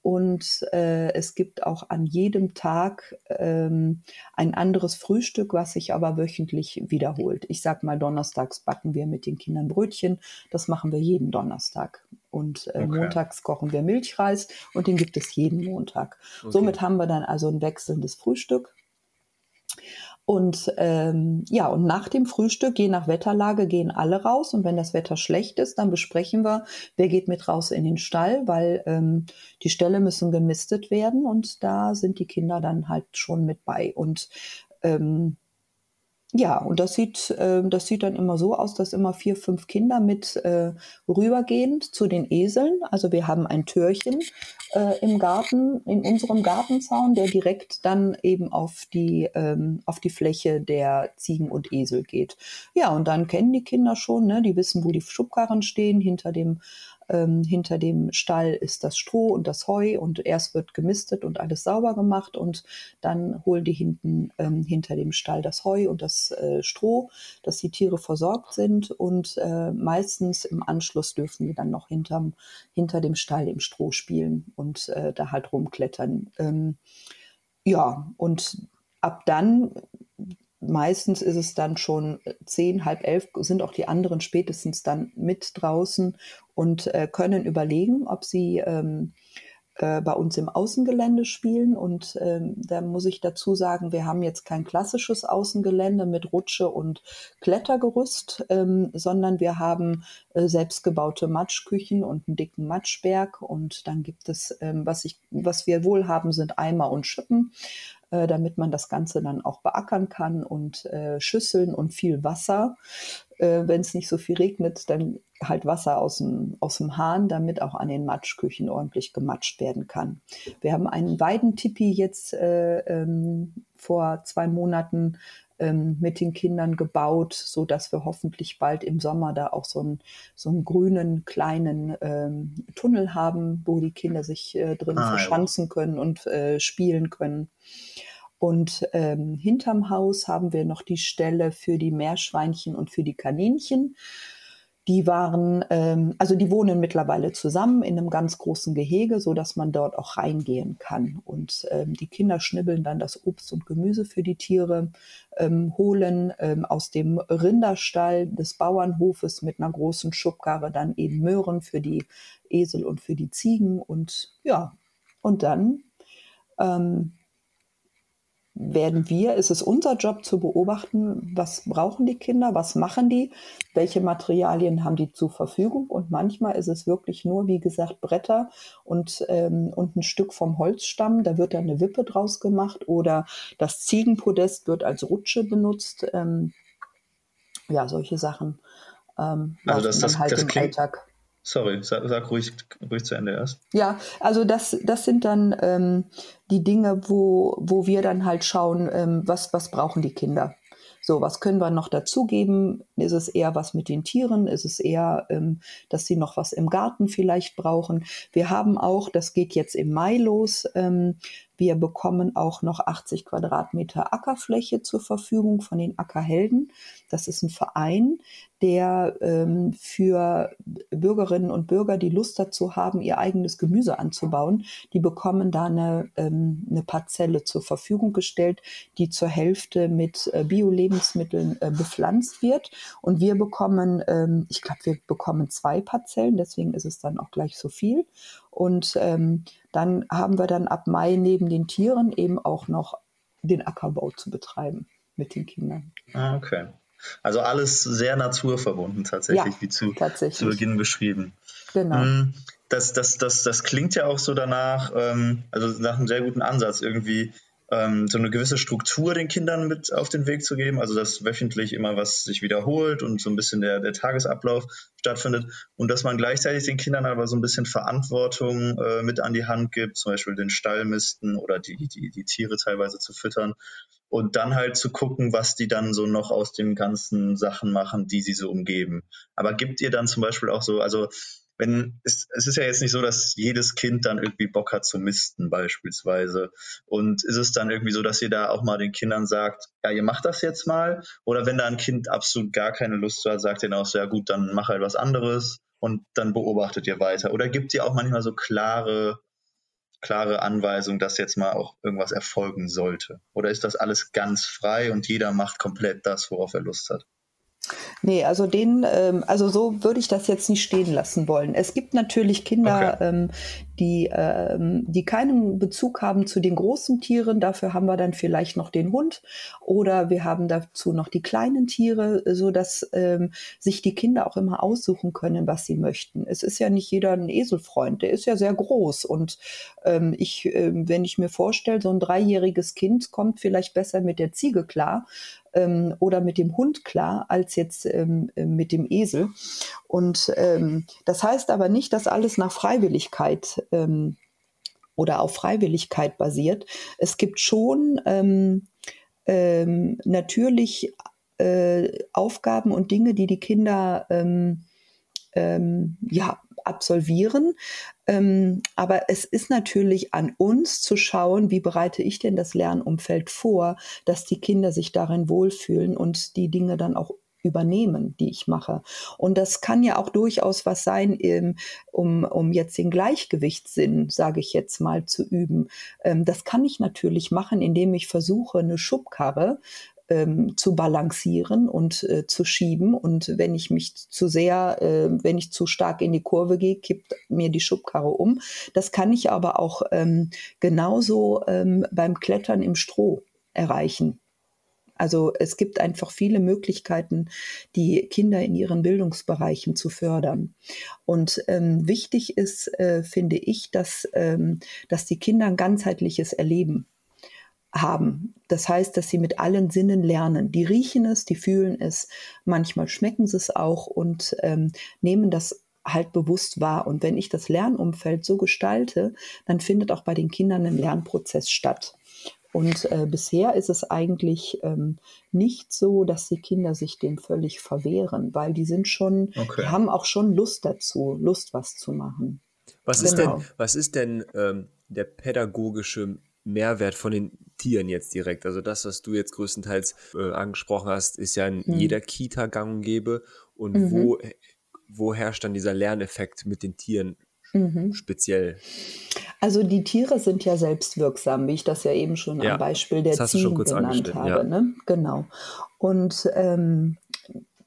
und äh, es gibt auch an jedem Tag ähm, ein anderes Frühstück, was sich aber wöchentlich wiederholt. Ich sag mal, donnerstags backen wir mit den Kindern Brötchen. Das machen wir jeden Donnerstag. Und äh, okay. montags kochen wir Milchreis und den gibt es jeden Montag. Okay. Somit haben wir dann also ein wechselndes Frühstück. Und ähm, ja, und nach dem Frühstück, je nach Wetterlage, gehen alle raus. Und wenn das Wetter schlecht ist, dann besprechen wir, wer geht mit raus in den Stall, weil ähm, die Ställe müssen gemistet werden und da sind die Kinder dann halt schon mit bei. Und ähm, Ja, und das sieht, äh, das sieht dann immer so aus, dass immer vier, fünf Kinder mit äh, rübergehen zu den Eseln. Also wir haben ein Türchen äh, im Garten, in unserem Gartenzaun, der direkt dann eben auf die, ähm, auf die Fläche der Ziegen und Esel geht. Ja, und dann kennen die Kinder schon, ne? die wissen, wo die Schubkarren stehen, hinter dem ähm, hinter dem Stall ist das Stroh und das Heu und erst wird gemistet und alles sauber gemacht und dann holen die hinten ähm, hinter dem Stall das Heu und das äh, Stroh, dass die Tiere versorgt sind und äh, meistens im Anschluss dürfen die dann noch hinterm, hinter dem Stall im Stroh spielen und äh, da halt rumklettern. Ähm, ja, und ab dann meistens ist es dann schon zehn, halb elf, sind auch die anderen spätestens dann mit draußen und äh, können überlegen, ob sie ähm, äh, bei uns im Außengelände spielen. Und ähm, da muss ich dazu sagen, wir haben jetzt kein klassisches Außengelände mit Rutsche und Klettergerüst, ähm, sondern wir haben äh, selbstgebaute Matschküchen und einen dicken Matschberg. Und dann gibt es, ähm, was, ich, was wir wohl haben, sind Eimer und Schippen äh, damit man das Ganze dann auch beackern kann und äh, Schüsseln und viel Wasser. Äh, Wenn es nicht so viel regnet, dann halt Wasser aus dem, aus dem Hahn, damit auch an den Matschküchen ordentlich gematscht werden kann. Wir haben einen Weidentipi jetzt äh, ähm, vor zwei Monaten ähm, mit den Kindern gebaut, so dass wir hoffentlich bald im Sommer da auch so einen, so einen grünen kleinen ähm, Tunnel haben, wo die Kinder sich äh, drin ah, verschanzen ja. können und äh, spielen können. Und ähm, hinterm Haus haben wir noch die Stelle für die Meerschweinchen und für die Kaninchen. Die waren, ähm, also die wohnen mittlerweile zusammen in einem ganz großen Gehege, so dass man dort auch reingehen kann. Und ähm, die Kinder schnibbeln dann das Obst und Gemüse für die Tiere, ähm, holen ähm, aus dem Rinderstall des Bauernhofes mit einer großen Schubkarre dann eben Möhren für die Esel und für die Ziegen und ja, und dann ähm, werden wir, ist es unser Job zu beobachten, was brauchen die Kinder, was machen die, welche Materialien haben die zur Verfügung und manchmal ist es wirklich nur, wie gesagt, Bretter und, ähm, und ein Stück vom Holzstamm, da wird dann eine Wippe draus gemacht oder das Ziegenpodest wird als Rutsche benutzt. Ähm, ja, solche Sachen. Ähm, also das, das, halt das, klingt, Alltag. Sorry, sag, sag, ruhig, ruhig zu Ende erst. Ja, also das, das sind dann ähm, die Dinge, wo, wo wir dann halt schauen, ähm, was, was brauchen die Kinder. So, was können wir noch dazugeben? Ist es eher was mit den Tieren? Ist es eher, ähm, dass sie noch was im Garten vielleicht brauchen? Wir haben auch, das geht jetzt im Mai los, ähm, wir bekommen auch noch 80 Quadratmeter Ackerfläche zur Verfügung von den Ackerhelden. Das ist ein Verein, der ähm, für Bürgerinnen und Bürger, die Lust dazu haben, ihr eigenes Gemüse anzubauen, die bekommen da eine, ähm, eine Parzelle zur Verfügung gestellt, die zur Hälfte mit äh, Bio-Lebensmitteln äh, bepflanzt wird. Und wir bekommen, ähm, ich glaube, wir bekommen zwei Parzellen, deswegen ist es dann auch gleich so viel. Und ähm, dann haben wir dann ab Mai neben den Tieren eben auch noch den Ackerbau zu betreiben mit den Kindern. Ah, okay. Also alles sehr naturverbunden tatsächlich, ja, wie zu, tatsächlich. zu Beginn beschrieben. Genau. Hm, das, das, das, das klingt ja auch so danach, ähm, also nach einem sehr guten Ansatz, irgendwie ähm, so eine gewisse Struktur den Kindern mit auf den Weg zu geben, also dass wöchentlich immer was sich wiederholt und so ein bisschen der, der Tagesablauf stattfindet. Und dass man gleichzeitig den Kindern aber so ein bisschen Verantwortung äh, mit an die Hand gibt, zum Beispiel den Stallmisten oder die, die, die Tiere teilweise zu füttern. Und dann halt zu gucken, was die dann so noch aus den ganzen Sachen machen, die sie so umgeben. Aber gibt ihr dann zum Beispiel auch so, also wenn es, es ist ja jetzt nicht so, dass jedes Kind dann irgendwie Bock hat zu misten beispielsweise. Und ist es dann irgendwie so, dass ihr da auch mal den Kindern sagt, ja, ihr macht das jetzt mal? Oder wenn da ein Kind absolut gar keine Lust hat, sagt ihr dann auch so, ja gut, dann mach halt was anderes und dann beobachtet ihr weiter. Oder gibt ihr auch manchmal so klare, klare Anweisungen, dass jetzt mal auch irgendwas erfolgen sollte? Oder ist das alles ganz frei und jeder macht komplett das, worauf er Lust hat? Nee, also den, ähm, also so würde ich das jetzt nicht stehen lassen wollen. Es gibt natürlich Kinder, okay. ähm, die, ähm, die keinen Bezug haben zu den großen Tieren. Dafür haben wir dann vielleicht noch den Hund oder wir haben dazu noch die kleinen Tiere, so dass ähm, sich die Kinder auch immer aussuchen können, was sie möchten. Es ist ja nicht jeder ein Eselfreund, der ist ja sehr groß und ähm, ich, äh, wenn ich mir vorstelle, so ein dreijähriges Kind kommt vielleicht besser mit der Ziege klar ähm, oder mit dem Hund klar als jetzt ähm, äh, mit dem Esel. Und ähm, das heißt aber nicht, dass alles nach Freiwilligkeit ähm, oder auf Freiwilligkeit basiert. Es gibt schon ähm, ähm, natürlich äh, Aufgaben und Dinge, die die Kinder ja, absolvieren. Ähm, aber es ist natürlich an uns zu schauen, wie bereite ich denn das Lernumfeld vor, dass die Kinder sich darin wohlfühlen und die Dinge dann auch übernehmen, die ich mache. Und das kann ja auch durchaus was sein, ähm, um, um jetzt den Gleichgewichtssinn, sage ich jetzt mal, zu üben. Ähm, das kann ich natürlich machen, indem ich versuche, eine Schubkarre ähm, zu balancieren und äh, zu schieben. Und wenn ich mich zu sehr, äh, wenn ich zu stark in die Kurve gehe, kippt mir die Schubkarre um. Das kann ich aber auch ähm, genauso ähm, beim Klettern im Stroh erreichen. Also es gibt einfach viele Möglichkeiten, die Kinder in ihren Bildungsbereichen zu fördern. Und ähm, wichtig ist, äh, finde ich, dass, ähm, dass die Kinder ein ganzheitliches Erleben haben. Das heißt, dass sie mit allen Sinnen lernen. Die riechen es, die fühlen es, manchmal schmecken sie es auch und ähm, nehmen das halt bewusst wahr. Und wenn ich das Lernumfeld so gestalte, dann findet auch bei den Kindern ein Lernprozess statt. Und äh, bisher ist es eigentlich ähm, nicht so, dass die Kinder sich dem völlig verwehren, weil die sind schon, okay. die haben auch schon Lust dazu, Lust was zu machen. Was genau. ist denn, was ist denn ähm, der pädagogische Mehrwert von den Tieren jetzt direkt. Also das, was du jetzt größtenteils äh, angesprochen hast, ist ja in mhm. jeder Kita gang und gäbe. Und mhm. wo, wo herrscht dann dieser Lerneffekt mit den Tieren mhm. speziell? Also die Tiere sind ja selbstwirksam, wie ich das ja eben schon ja, am Beispiel der Ziegen genannt habe. Ja. Ne? Genau. Und ähm,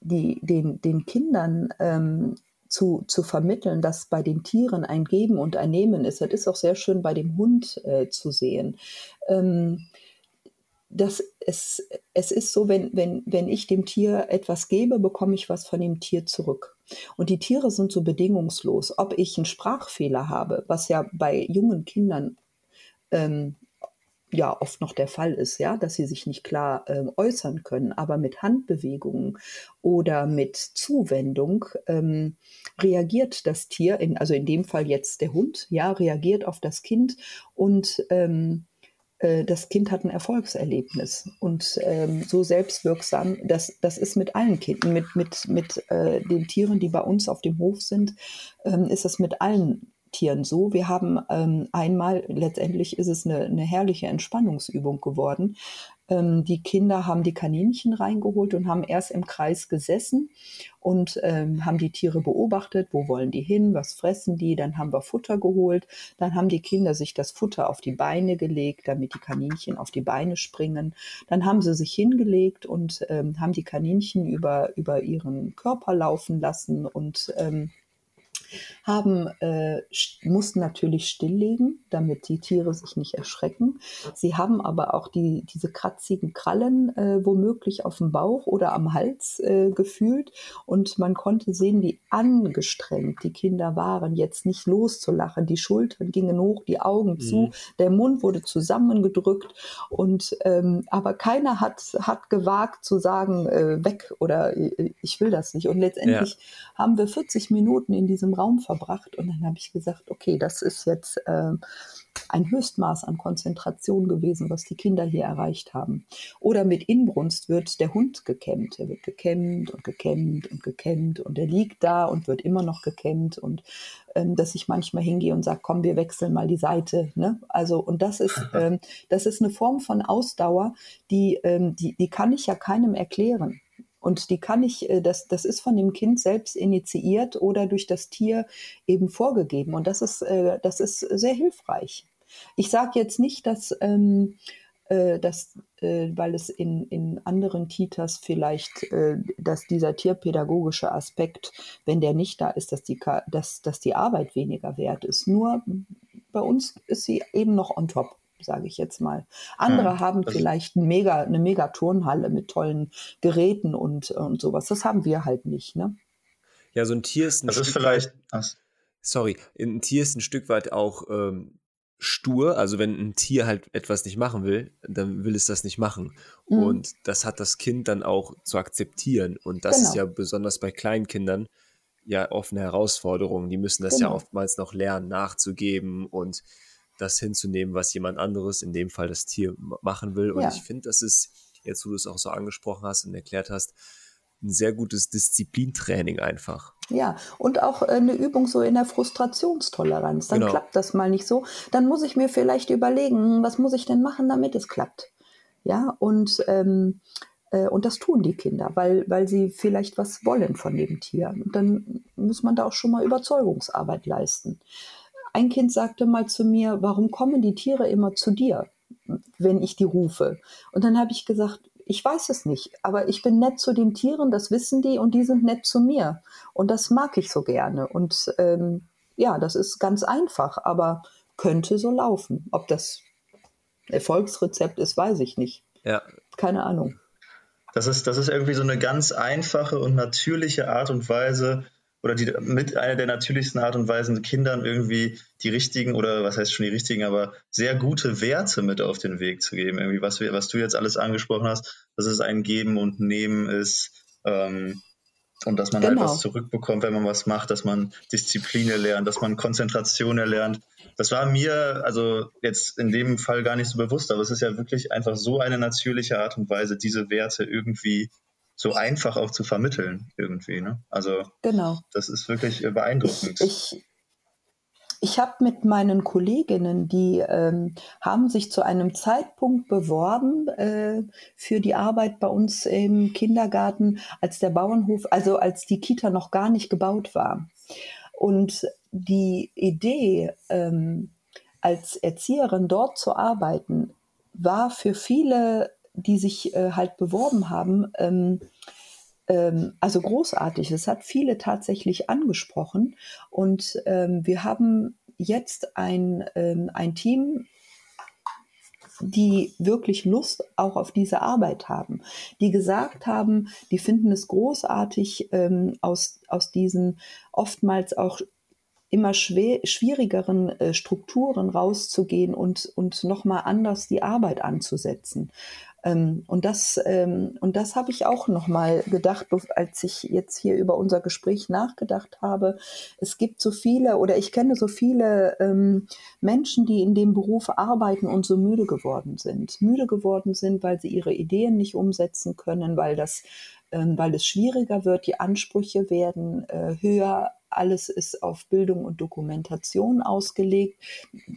die, den, den Kindern ähm, zu, zu vermitteln, dass bei den Tieren ein Geben und ein Nehmen ist. Das ist auch sehr schön bei dem Hund äh, zu sehen. Ähm, das, es, es ist so, wenn, wenn, wenn ich dem Tier etwas gebe, bekomme ich was von dem Tier zurück. Und die Tiere sind so bedingungslos. Ob ich einen Sprachfehler habe, was ja bei jungen Kindern ähm, ja oft noch der Fall ist, ja, dass sie sich nicht klar äh, äußern können, aber mit Handbewegungen oder mit Zuwendung ähm, reagiert das Tier, in, also in dem Fall jetzt der Hund, ja, reagiert auf das Kind und ähm, äh, das Kind hat ein Erfolgserlebnis. Und ähm, so selbstwirksam, das, das ist mit allen Kindern, mit, mit, mit äh, den Tieren, die bei uns auf dem Hof sind, ähm, ist es mit allen Tieren so. Wir haben ähm, einmal, letztendlich ist es eine, eine herrliche Entspannungsübung geworden. Ähm, die Kinder haben die Kaninchen reingeholt und haben erst im Kreis gesessen und ähm, haben die Tiere beobachtet, wo wollen die hin, was fressen die, dann haben wir Futter geholt, dann haben die Kinder sich das Futter auf die Beine gelegt, damit die Kaninchen auf die Beine springen, dann haben sie sich hingelegt und ähm, haben die Kaninchen über, über ihren Körper laufen lassen und ähm, haben, äh, mussten natürlich stilllegen, damit die Tiere sich nicht erschrecken. Sie haben aber auch die, diese kratzigen Krallen äh, womöglich auf dem Bauch oder am Hals äh, gefühlt und man konnte sehen, wie angestrengt die Kinder waren, jetzt nicht loszulachen. Die Schultern gingen hoch, die Augen mhm. zu, der Mund wurde zusammengedrückt und ähm, aber keiner hat, hat gewagt zu sagen, äh, weg oder äh, ich will das nicht. Und letztendlich ja. haben wir 40 Minuten in diesem Raum verbracht und dann habe ich gesagt, okay, das ist jetzt äh, ein Höchstmaß an Konzentration gewesen, was die Kinder hier erreicht haben. Oder mit Inbrunst wird der Hund gekämmt. Er wird gekämmt und gekämmt und gekämmt und er liegt da und wird immer noch gekämmt und ähm, dass ich manchmal hingehe und sage, komm, wir wechseln mal die Seite. Ne? Also und das ist ähm, das ist eine Form von Ausdauer, die ähm, die die kann ich ja keinem erklären. Und die kann ich, äh, das, das ist von dem Kind selbst initiiert oder durch das Tier eben vorgegeben. Und das ist, äh, das ist sehr hilfreich. Ich sage jetzt nicht, dass, ähm, äh, dass äh, weil es in, in anderen Kitas vielleicht, äh, dass dieser tierpädagogische Aspekt, wenn der nicht da ist, dass die, dass, dass die Arbeit weniger wert ist. Nur bei uns ist sie eben noch on top sage ich jetzt mal. Andere hm, haben vielleicht ein mega, eine mega Turnhalle mit tollen Geräten und, und sowas. Das haben wir halt nicht. Ne? Ja, so ein Tier ist ein das Stück ist vielleicht. Weit, sorry, ein Tier ist ein Stück weit auch ähm, stur. Also wenn ein Tier halt etwas nicht machen will, dann will es das nicht machen. Mhm. Und das hat das Kind dann auch zu akzeptieren. Und das genau. ist ja besonders bei kleinen Kindern ja oft eine Herausforderung. Die müssen das genau. ja oftmals noch lernen, nachzugeben und das hinzunehmen, was jemand anderes, in dem Fall das Tier, machen will. Und ja. ich finde, das ist, jetzt wo du es auch so angesprochen hast und erklärt hast, ein sehr gutes Disziplintraining einfach. Ja, und auch äh, eine Übung so in der Frustrationstoleranz. Dann genau. klappt das mal nicht so. Dann muss ich mir vielleicht überlegen, hm, was muss ich denn machen, damit es klappt. Ja, und, ähm, äh, und das tun die Kinder, weil, weil sie vielleicht was wollen von dem Tier. Und dann muss man da auch schon mal Überzeugungsarbeit leisten. Ein Kind sagte mal zu mir, warum kommen die Tiere immer zu dir, wenn ich die rufe? Und dann habe ich gesagt, ich weiß es nicht, aber ich bin nett zu den Tieren, das wissen die und die sind nett zu mir. Und das mag ich so gerne. Und ähm, ja, das ist ganz einfach, aber könnte so laufen. Ob das Erfolgsrezept ist, weiß ich nicht. Ja. Keine Ahnung. Das ist, das ist irgendwie so eine ganz einfache und natürliche Art und Weise, oder die mit einer der natürlichsten Art und Weisen Kindern irgendwie die richtigen oder was heißt schon die richtigen, aber sehr gute Werte mit auf den Weg zu geben. Irgendwie was wir, was du jetzt alles angesprochen hast, dass es ein Geben und Nehmen ist ähm, und dass man genau. halt was zurückbekommt, wenn man was macht, dass man Disziplin erlernt, dass man Konzentration erlernt. Das war mir also jetzt in dem Fall gar nicht so bewusst, aber es ist ja wirklich einfach so eine natürliche Art und Weise, diese Werte irgendwie so einfach auch zu vermitteln irgendwie. Ne? Also genau. das ist wirklich beeindruckend. Ich, ich habe mit meinen Kolleginnen, die ähm, haben sich zu einem Zeitpunkt beworben äh, für die Arbeit bei uns im Kindergarten, als der Bauernhof, also als die Kita noch gar nicht gebaut war. Und die Idee, ähm, als Erzieherin dort zu arbeiten, war für viele die sich äh, halt beworben haben, ähm, ähm, also großartig. Es hat viele tatsächlich angesprochen und ähm, wir haben jetzt ein, ähm, ein Team, die wirklich Lust auch auf diese Arbeit haben, die gesagt haben, die finden es großartig, ähm, aus, aus diesen oftmals auch immer schwer, schwierigeren äh, Strukturen rauszugehen und, und nochmal anders die Arbeit anzusetzen. Ähm, und das, ähm, und das habe ich auch nochmal gedacht, als ich jetzt hier über unser Gespräch nachgedacht habe. Es gibt so viele oder ich kenne so viele ähm, Menschen, die in dem Beruf arbeiten und so müde geworden sind. Müde geworden sind, weil sie ihre Ideen nicht umsetzen können, weil das ähm, weil es schwieriger wird, die Ansprüche werden äh, höher, alles ist auf Bildung und Dokumentation ausgelegt.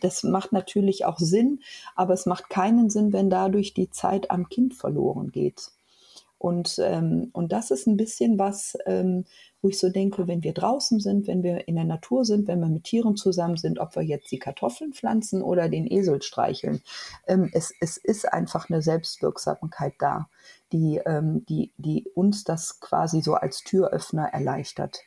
Das macht natürlich auch Sinn, aber es macht keinen Sinn, wenn dadurch die Zeit am Kind verloren geht. Und, ähm, und das ist ein bisschen was, ähm, wo ich so denke, wenn wir draußen sind, wenn wir in der Natur sind, wenn wir mit Tieren zusammen sind, ob wir jetzt die Kartoffeln pflanzen oder den Esel streicheln, ähm, es, es ist einfach eine Selbstwirksamkeit da, die, ähm, die, die uns das quasi so als Türöffner erleichtert.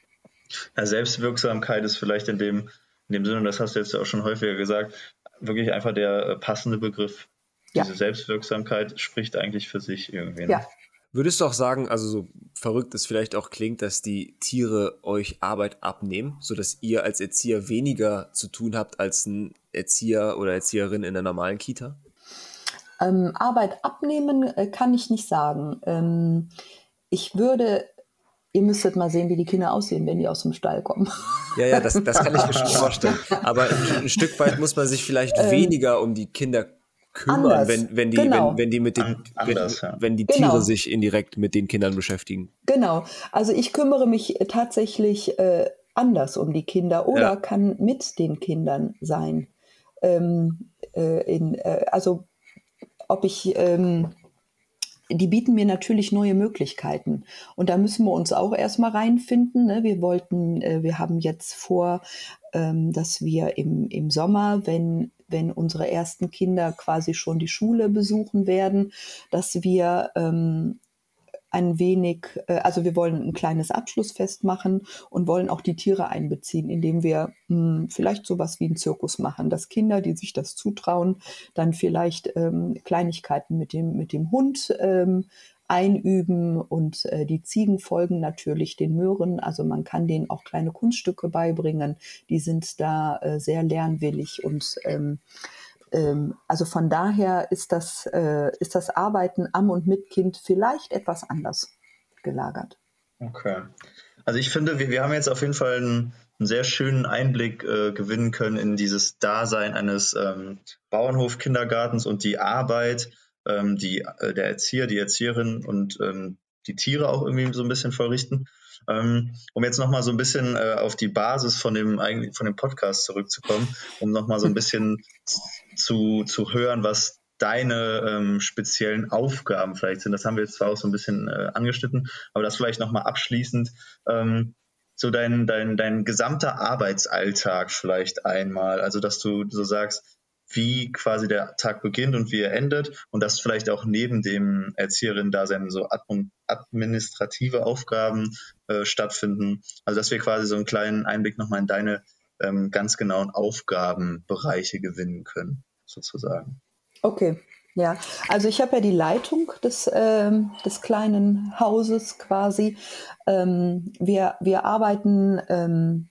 Ja, Selbstwirksamkeit ist vielleicht in dem, in dem Sinne, und das hast du jetzt auch schon häufiger gesagt, wirklich einfach der äh, passende Begriff. Ja. Diese Selbstwirksamkeit spricht eigentlich für sich irgendwie. Ne? Ja. Würdest du auch sagen, also so verrückt es vielleicht auch klingt, dass die Tiere euch Arbeit abnehmen, sodass ihr als Erzieher weniger zu tun habt als ein Erzieher oder Erzieherin in der normalen Kita? Ähm, Arbeit abnehmen äh, kann ich nicht sagen. Ähm, ich würde ihr müsstet mal sehen, wie die Kinder aussehen, wenn die aus dem Stall kommen. Ja, ja, das, das kann ich mir schon vorstellen. Aber ein, ein Stück weit muss man sich vielleicht ähm, weniger um die Kinder kümmern, anders, wenn, wenn, die, genau. wenn, wenn die mit den, anders, wenn, ja. wenn, die Tiere genau. sich indirekt mit den Kindern beschäftigen. Genau. Also ich kümmere mich tatsächlich äh, anders um die Kinder oder ja. kann mit den Kindern sein. Ähm, äh, in, äh, also ob ich ähm, die bieten mir natürlich neue Möglichkeiten. Und da müssen wir uns auch erstmal reinfinden. Ne? Wir wollten, äh, wir haben jetzt vor, ähm, dass wir im, im Sommer, wenn, wenn unsere ersten Kinder quasi schon die Schule besuchen werden, dass wir ähm, ein wenig, äh, also wir wollen ein kleines Abschlussfest machen und wollen auch die Tiere einbeziehen, indem wir mh, hm, vielleicht sowas wie einen Zirkus machen, dass Kinder, die sich das zutrauen, dann vielleicht ähm, Kleinigkeiten mit dem, mit dem Hund ähm, einüben und äh, die Ziegen folgen natürlich den Möhren. Also man kann denen auch kleine Kunststücke beibringen. Die sind da äh, sehr lernwillig und ähm, also von daher ist das, äh, ist das Arbeiten am und mit Kind vielleicht etwas anders gelagert. Okay. Also ich finde, wir, wir haben jetzt auf jeden Fall einen, einen sehr schönen Einblick äh, gewinnen können in dieses Dasein eines ähm, Bauernhof-Kindergartens und die Arbeit, ähm, die äh, der Erzieher, die Erzieherin und ähm, die Tiere auch irgendwie so ein bisschen vollrichten. Ähm, um jetzt nochmal so ein bisschen äh, auf die Basis von dem, von dem Podcast zurückzukommen, um nochmal so ein bisschen zu, zu hören, was deine ähm, speziellen Aufgaben vielleicht sind. Das haben wir jetzt zwar auch so ein bisschen äh, angeschnitten, aber das vielleicht nochmal abschließend. Ähm, so dein, dein, dein gesamter Arbeitsalltag vielleicht einmal. Also, dass du so sagst, wie quasi der Tag beginnt und wie er endet und dass vielleicht auch neben dem Erzieherinnen-Dasein so administrative Aufgaben äh, stattfinden. Also dass wir quasi so einen kleinen Einblick nochmal in deine ähm, ganz genauen Aufgabenbereiche gewinnen können, sozusagen. Okay, ja, also ich habe ja die Leitung des, ähm, des kleinen Hauses quasi. Ähm, wir, wir arbeiten ähm,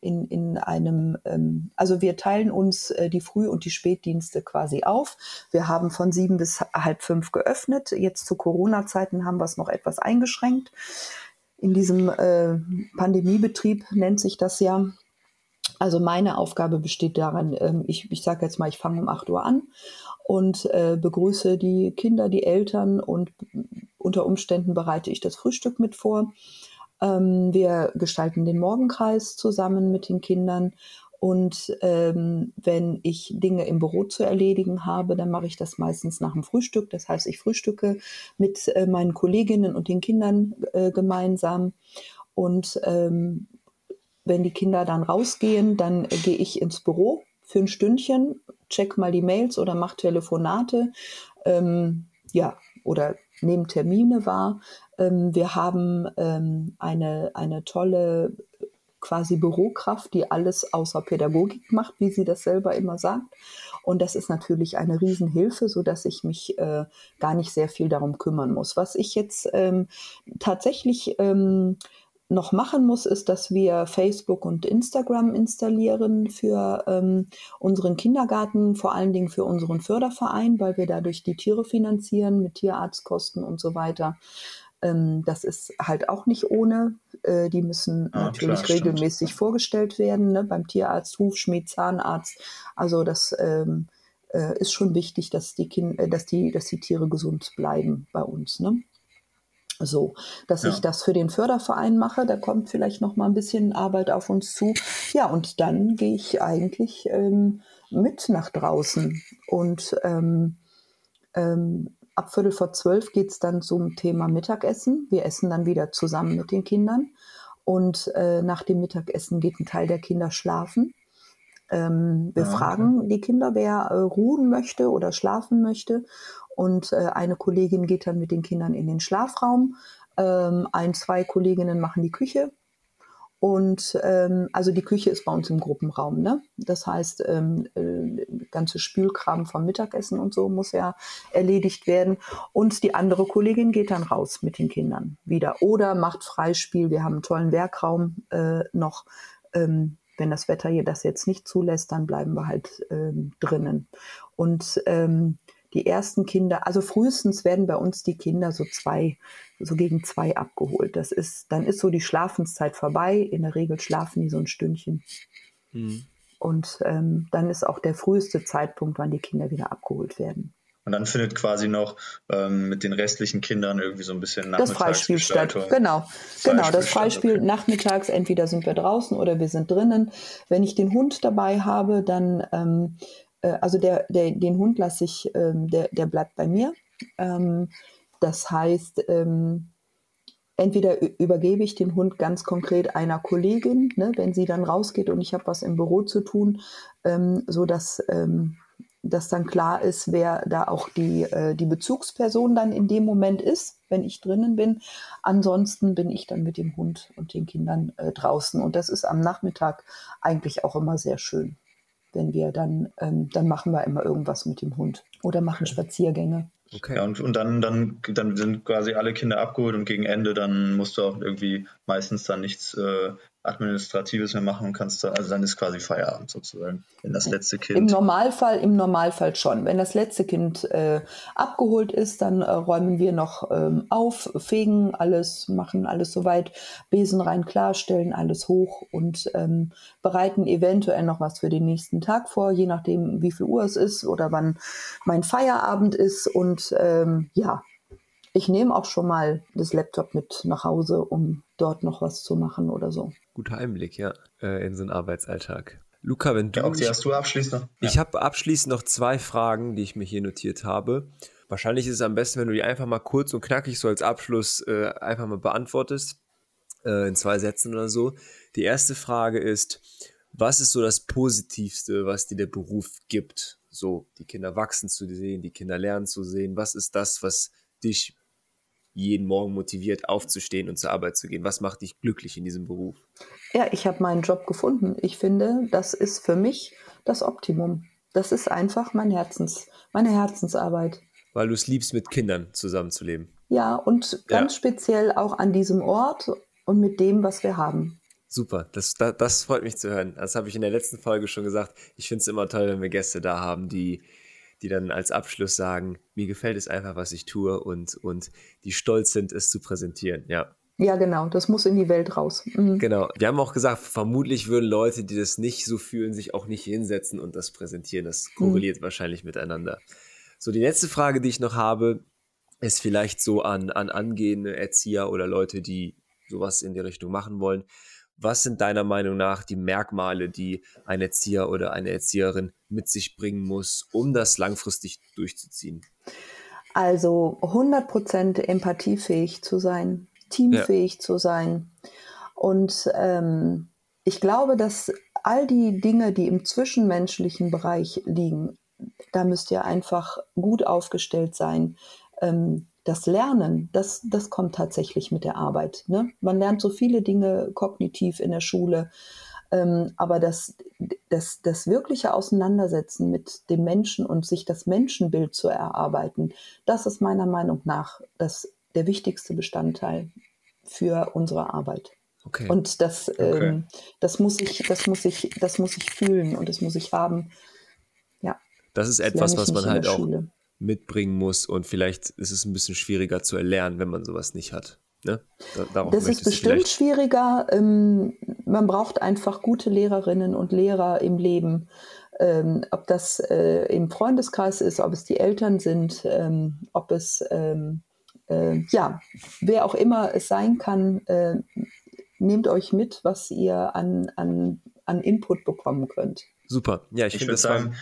in, in einem, ähm, also wir teilen uns äh, die Früh- und die Spätdienste quasi auf. Wir haben von sieben bis halb fünf geöffnet. Jetzt zu Corona-Zeiten haben wir es noch etwas eingeschränkt. In diesem äh, Pandemiebetrieb nennt sich das ja. Also meine Aufgabe besteht darin, ähm, ich, ich sage jetzt mal, ich fange um 8 Uhr an und äh, begrüße die Kinder, die Eltern und unter Umständen bereite ich das Frühstück mit vor. Ähm, wir gestalten den Morgenkreis zusammen mit den Kindern. Und ähm, wenn ich Dinge im Büro zu erledigen habe, dann mache ich das meistens nach dem Frühstück. Das heißt, ich frühstücke mit äh, meinen Kolleginnen und den Kindern äh, gemeinsam. Und ähm, wenn die Kinder dann rausgehen, dann äh, gehe ich ins Büro für ein Stündchen, check mal die Mails oder mache Telefonate. Ähm, ja, oder nehme Termine wahr. Ähm, wir haben ähm, eine, eine tolle quasi Bürokraft, die alles außer Pädagogik macht, wie sie das selber immer sagt. Und das ist natürlich eine Riesenhilfe, so dass ich mich äh, gar nicht sehr viel darum kümmern muss. Was ich jetzt ähm, tatsächlich ähm, noch machen muss, ist, dass wir Facebook und Instagram installieren für ähm, unseren Kindergarten, vor allen Dingen für unseren Förderverein, weil wir dadurch die Tiere finanzieren mit Tierarztkosten und so weiter. Ähm, das ist halt auch nicht ohne. Äh, die müssen ah, natürlich klar, regelmäßig stimmt. vorgestellt werden, ne? beim Tierarzt, Hufschmied, Zahnarzt. Also das ähm, äh, ist schon wichtig, dass die, kind, äh, dass, die, dass die Tiere gesund bleiben bei uns. Ne? So, dass ja. ich das für den Förderverein mache, da kommt vielleicht noch mal ein bisschen Arbeit auf uns zu. Ja, und dann gehe ich eigentlich ähm, mit nach draußen. Und ähm, ähm, ab Viertel vor zwölf geht es dann zum Thema Mittagessen. Wir essen dann wieder zusammen mit den Kindern. Und äh, nach dem Mittagessen geht ein Teil der Kinder schlafen. Ähm, wir ja, okay. fragen die Kinder, wer äh, ruhen möchte oder schlafen möchte. Und äh, eine Kollegin geht dann mit den Kindern in den Schlafraum. Ähm, ein, zwei Kolleginnen machen die Küche. Und ähm, also die Küche ist bei uns im Gruppenraum. Ne? Das heißt, ähm, äh, ganze Spülkram vom Mittagessen und so muss ja erledigt werden. Und die andere Kollegin geht dann raus mit den Kindern wieder oder macht Freispiel. Wir haben einen tollen Werkraum äh, noch. Ähm, wenn das Wetter hier das jetzt nicht zulässt, dann bleiben wir halt ähm, drinnen. Und ähm, die ersten Kinder, also frühestens werden bei uns die Kinder so zwei, so gegen zwei abgeholt. Das ist, dann ist so die Schlafenszeit vorbei. In der Regel schlafen die so ein Stündchen. Mhm. Und ähm, dann ist auch der früheste Zeitpunkt, wann die Kinder wieder abgeholt werden. Und dann findet quasi noch ähm, mit den restlichen Kindern irgendwie so ein bisschen Das Freispiel statt. Genau, genau. Das Freispiel okay. nachmittags. Entweder sind wir draußen oder wir sind drinnen. Wenn ich den Hund dabei habe, dann ähm, äh, also der, der, den Hund lasse ich, ähm, der, der bleibt bei mir. Ähm, das heißt, ähm, entweder übergebe ich den Hund ganz konkret einer Kollegin, ne, wenn sie dann rausgeht und ich habe was im Büro zu tun, ähm, so dass ähm, dass dann klar ist, wer da auch die, äh, die Bezugsperson dann in dem Moment ist, wenn ich drinnen bin. Ansonsten bin ich dann mit dem Hund und den Kindern äh, draußen. Und das ist am Nachmittag eigentlich auch immer sehr schön. Wenn wir dann, ähm, dann machen wir immer irgendwas mit dem Hund oder machen Spaziergänge. Okay. Ja, und, und dann, dann, dann sind quasi alle Kinder abgeholt und gegen Ende dann musst du auch irgendwie meistens dann nichts äh, Administratives mehr machen kannst du, also dann ist quasi Feierabend sozusagen, wenn das letzte Kind. Im Normalfall, im Normalfall schon. Wenn das letzte Kind äh, abgeholt ist, dann äh, räumen wir noch ähm, auf, fegen alles, machen alles soweit, Besen rein klarstellen, alles hoch und ähm, bereiten eventuell noch was für den nächsten Tag vor, je nachdem, wie viel Uhr es ist oder wann mein Feierabend ist. Und ähm, ja, ich nehme auch schon mal das Laptop mit nach Hause, um dort noch was zu machen oder so. Guter Einblick, ja, äh, in so einen Arbeitsalltag. Luca, wenn du. Ja, okay, hast du abschließend noch? Ich ja. habe abschließend noch zwei Fragen, die ich mir hier notiert habe. Wahrscheinlich ist es am besten, wenn du die einfach mal kurz und knackig so als Abschluss äh, einfach mal beantwortest. Äh, in zwei Sätzen oder so. Die erste Frage ist: Was ist so das Positivste, was dir der Beruf gibt? So, die Kinder wachsen zu sehen, die Kinder lernen zu sehen. Was ist das, was dich jeden Morgen motiviert, aufzustehen und zur Arbeit zu gehen? Was macht dich glücklich in diesem Beruf? Ja, ich habe meinen Job gefunden. Ich finde, das ist für mich das Optimum. Das ist einfach mein Herzens, meine Herzensarbeit. Weil du es liebst, mit Kindern zusammenzuleben. Ja, und ganz ja. speziell auch an diesem Ort und mit dem, was wir haben. Super, das, das, das freut mich zu hören. Das habe ich in der letzten Folge schon gesagt. Ich finde es immer toll, wenn wir Gäste da haben, die, die dann als Abschluss sagen, mir gefällt es einfach, was ich tue und, und die stolz sind, es zu präsentieren. Ja. Ja, genau, das muss in die Welt raus. Mhm. Genau. Wir haben auch gesagt, vermutlich würden Leute, die das nicht so fühlen, sich auch nicht hinsetzen und das präsentieren. Das korreliert mhm. wahrscheinlich miteinander. So, die letzte Frage, die ich noch habe, ist vielleicht so an, an angehende Erzieher oder Leute, die sowas in die Richtung machen wollen. Was sind deiner Meinung nach die Merkmale, die ein Erzieher oder eine Erzieherin mit sich bringen muss, um das langfristig durchzuziehen? Also 100% empathiefähig zu sein, teamfähig ja. zu sein. Und ähm, ich glaube, dass all die Dinge, die im zwischenmenschlichen Bereich liegen, da müsst ihr einfach gut aufgestellt sein. Ähm, das Lernen, das, das kommt tatsächlich mit der Arbeit. Ne? Man lernt so viele Dinge kognitiv in der Schule, ähm, aber das, das, das wirkliche Auseinandersetzen mit dem Menschen und sich das Menschenbild zu erarbeiten, das ist meiner Meinung nach das, der wichtigste Bestandteil für unsere Arbeit. Okay. Und das, okay. ähm, das, muss ich, das, muss ich, das muss ich fühlen und das muss ich haben. Ja. Das ist etwas, was man halt auch Schule mitbringen muss und vielleicht ist es ein bisschen schwieriger zu erlernen, wenn man sowas nicht hat. Ne? Da, das ist bestimmt schwieriger. Ähm, man braucht einfach gute Lehrerinnen und Lehrer im Leben. Ähm, ob das äh, im Freundeskreis ist, ob es die Eltern sind, ähm, ob es, ähm, äh, ja, wer auch immer es sein kann, äh, nehmt euch mit, was ihr an, an, an Input bekommen könnt. Super. Ja, ich, ich das sagen,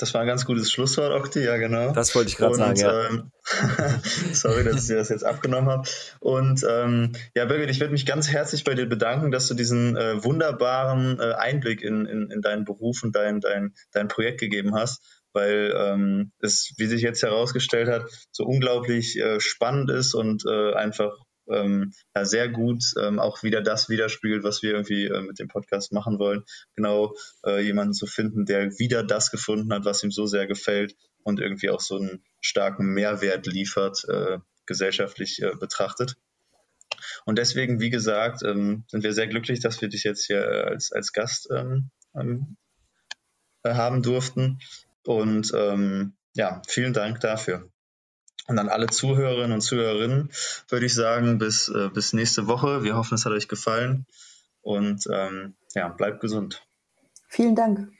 das war ein ganz gutes Schlusswort, Okti, ja genau. Das wollte ich gerade sagen, ja. Ähm, sorry, dass ich dir das jetzt abgenommen habe. Und ähm, ja, Birgit, ich würde mich ganz herzlich bei dir bedanken, dass du diesen äh, wunderbaren äh, Einblick in, in, in deinen Beruf und dein, dein, dein Projekt gegeben hast, weil ähm, es, wie sich jetzt herausgestellt hat, so unglaublich äh, spannend ist und äh, einfach ähm, ja, sehr gut ähm, auch wieder das widerspiegelt, was wir irgendwie äh, mit dem Podcast machen wollen. Genau äh, jemanden zu finden, der wieder das gefunden hat, was ihm so sehr gefällt und irgendwie auch so einen starken Mehrwert liefert, äh, gesellschaftlich äh, betrachtet. Und deswegen, wie gesagt, ähm, sind wir sehr glücklich, dass wir dich jetzt hier äh, als, als Gast ähm, ähm, äh, haben durften. Und ähm, ja, vielen Dank dafür. Und an alle Zuhörerinnen und Zuhörerinnen würde ich sagen, bis, äh, bis nächste Woche. Wir hoffen, es hat euch gefallen und ähm, ja, bleibt gesund. Vielen Dank.